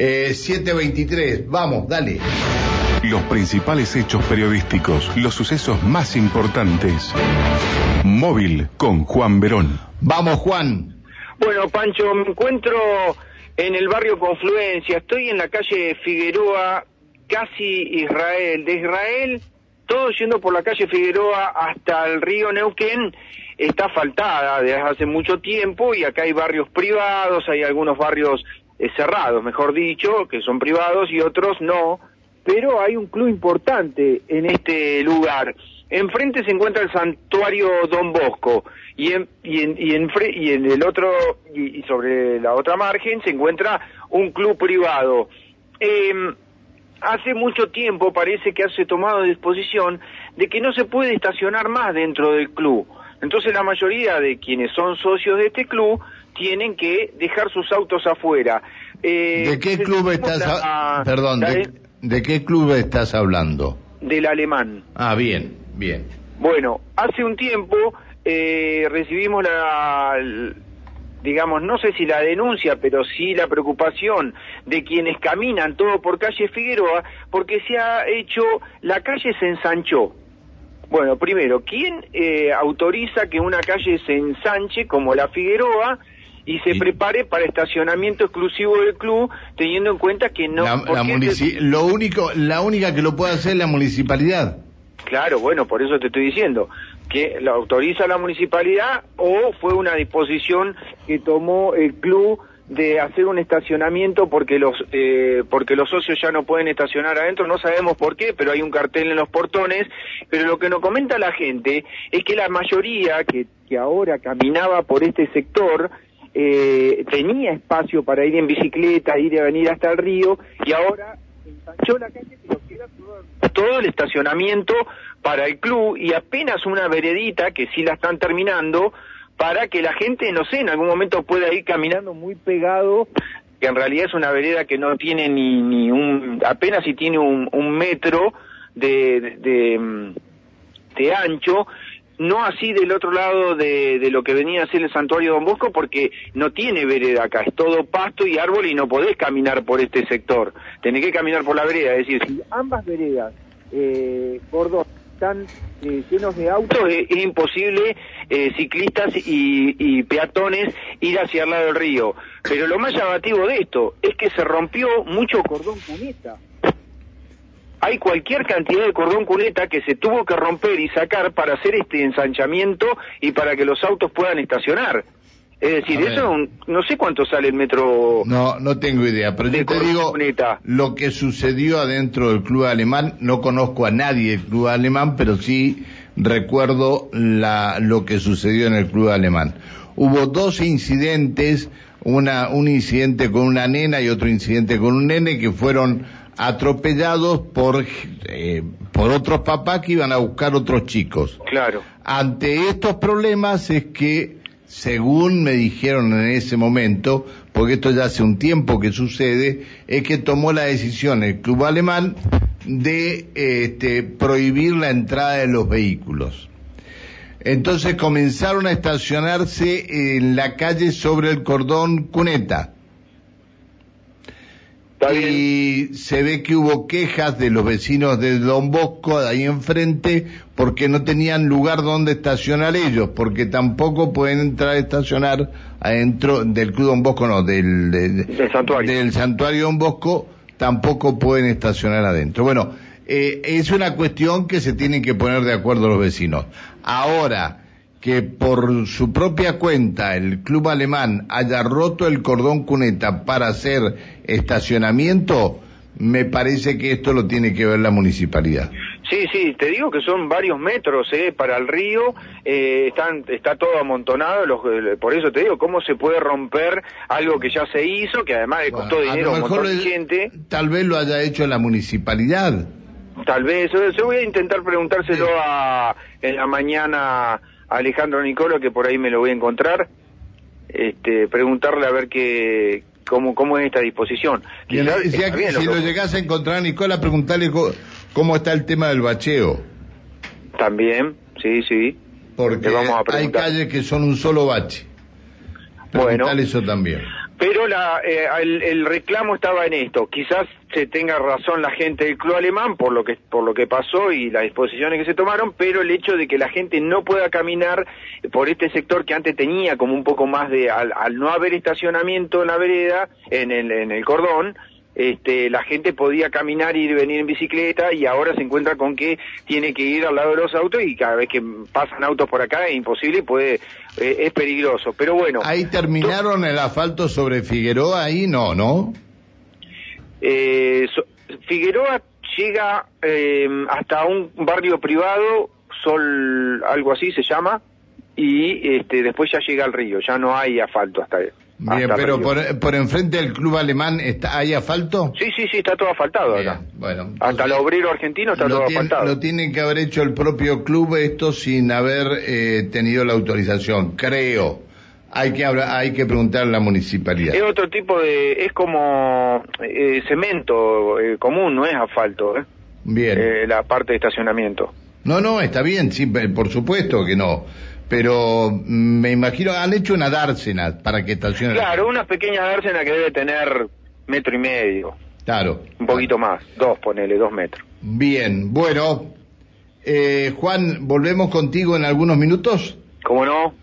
Eh, 723, vamos, dale. Los principales hechos periodísticos, los sucesos más importantes. Móvil con Juan Verón. Vamos, Juan. Bueno, Pancho, me encuentro en el barrio Confluencia, estoy en la calle Figueroa, casi Israel. De Israel, todo yendo por la calle Figueroa hasta el río Neuquén, está asfaltada desde hace mucho tiempo y acá hay barrios privados, hay algunos barrios cerrados, mejor dicho, que son privados y otros no, pero hay un club importante en este lugar. Enfrente se encuentra el santuario Don Bosco y en, y en, y en, y en el otro y, y sobre la otra margen se encuentra un club privado. Em, hace mucho tiempo parece que hace tomado disposición de que no se puede estacionar más dentro del club. Entonces la mayoría de quienes son socios de este club tienen que dejar sus autos afuera. Eh, ¿De qué club estás, la- perdón, la de, de qué club estás hablando? del alemán. Ah, bien, bien. Bueno, hace un tiempo eh, recibimos la, digamos, no sé si la denuncia, pero sí la preocupación de quienes caminan todo por calle Figueroa, porque se ha hecho, la calle se ensanchó. Bueno, primero, ¿quién eh, autoriza que una calle se ensanche como la Figueroa y se Y- prepare para estacionamiento exclusivo del club, teniendo en cuenta que no... La, ¿por la munici- se- lo único, la única que lo puede hacer es la municipalidad. Claro, bueno, por eso te estoy diciendo que lo autoriza la municipalidad o fue una disposición que tomó el club de hacer un estacionamiento porque los eh, porque los socios ya no pueden estacionar adentro, no sabemos por qué, pero hay un cartel en los portones, pero lo que nos comenta la gente es que la mayoría que, que ahora caminaba por este sector eh, tenía espacio para ir en bicicleta, ir y venir hasta el río y ahora ensanchó la calle pero queda todo, el estacionamiento para el club y apenas una veredita que sí la están terminando para que la gente, no sé, en algún momento pueda ir caminando muy pegado, que en realidad es una vereda que no tiene ni, ni un, apenas si tiene un, un metro de, de, mm, de ancho, no así del otro lado de, de lo que venía a ser el santuario Don Bosco, porque no tiene vereda acá, es todo pasto y árbol y no podés caminar por este sector, tenés que caminar por la vereda, es decir, si ambas veredas, eh, gordos, están eh, llenos de autos, es, es imposible eh, ciclistas y, y peatones ir hacia el lado del río. Pero lo más llamativo de esto es que se rompió mucho cordón cuneta hay cualquier cantidad de cordón cuneta que se tuvo que romper y sacar para hacer este ensanchamiento y para que los autos puedan estacionar. Es decir, eso es un- no sé cuánto sale el metro. No, no tengo idea, pero yo te digo cuneta. lo que sucedió adentro del club alemán. No conozco a nadie del club alemán, pero sí recuerdo la, lo que sucedió en el club alemán. Hubo dos incidentes, una, un incidente con una nena y otro incidente con un nene que fueron atropellados por, eh, por otros papás que iban a buscar otros chicos. Claro. Ante estos problemas es que, según me dijeron en ese momento, porque esto ya hace un tiempo que sucede, es que tomó la decisión el club alemán de este, prohibir la entrada de los vehículos. Entonces comenzaron a estacionarse en la calle sobre el cordón cuneta. Está bien. Y se ve que hubo quejas de los vecinos de Don Bosco, de ahí enfrente, porque no tenían lugar donde estacionar ellos, porque tampoco pueden entrar a estacionar adentro del Club Don Bosco, no, del, del, Del santuario. del santuario Don Bosco, tampoco pueden estacionar adentro. Bueno, eh, es una cuestión que se tienen que poner de acuerdo los vecinos. Ahora, que por su propia cuenta el club alemán haya roto el cordón cuneta para hacer estacionamiento, me parece que esto lo tiene que ver la municipalidad. Sí, sí, te digo que son varios metros eh, para el río, eh, están, está todo amontonado, los, eh, por eso te digo, ¿cómo se puede romper algo que ya se hizo, que además le costó Bueno, dinero a un montón de el- gente? tal vez lo haya hecho la municipalidad. Tal vez, yo, yo voy a intentar preguntárselo a, en la mañana Alejandro Nicolo, que por ahí me lo voy a encontrar, este, preguntarle a ver qué, cómo, cómo es esta disposición. Y si, lo lo llegás a encontrar, Nicola, preguntarle cómo está el tema del bacheo. También, sí, sí. Porque vamos a hay calles que son un solo bache. Bueno. Eso también. Pero la, eh, el, el, reclamo estaba en esto. Quizás se tenga razón la gente del club alemán por lo que por lo que pasó y las disposiciones que se tomaron, pero el hecho de que la gente no pueda caminar por este sector que antes tenía como un poco más de al, al no haber estacionamiento en la vereda, en el, en el cordón, este, la gente podía caminar y venir en bicicleta y ahora se encuentra con que tiene que ir al lado de los autos y cada vez que pasan autos por acá es imposible y puede, eh, es peligroso. Pero bueno. Ahí terminaron el asfalto sobre Figueroa, ahí no, ¿no? Eh, Figueroa llega eh, hasta un barrio privado, Sol, algo así se llama, y este, después ya llega al río, ya no hay asfalto hasta ahí. Bien, pero por, enfrente del club alemán está, ¿hay asfalto? Sí, sí, sí, está todo asfaltado acá. Bueno, Hasta el obrero argentino está todo asfaltado. Lo tiene que haber hecho el propio club esto sin haber eh, tenido la autorización, creo. Hay que hablar, hay que preguntar a la municipalidad. Es otro tipo de, es como eh, cemento eh, común, no es asfalto. ¿eh? Bien. la parte de estacionamiento. No, no, está bien, sí, por supuesto que no pero me imagino, han hecho una dársena para que estacione. Claro, una pequeña dársena que debe tener metro y medio. Claro. Un poquito más, dos, ponele, dos metros. Bien, bueno, eh, Juan, ¿volvemos contigo en algunos minutos? ¿Cómo no?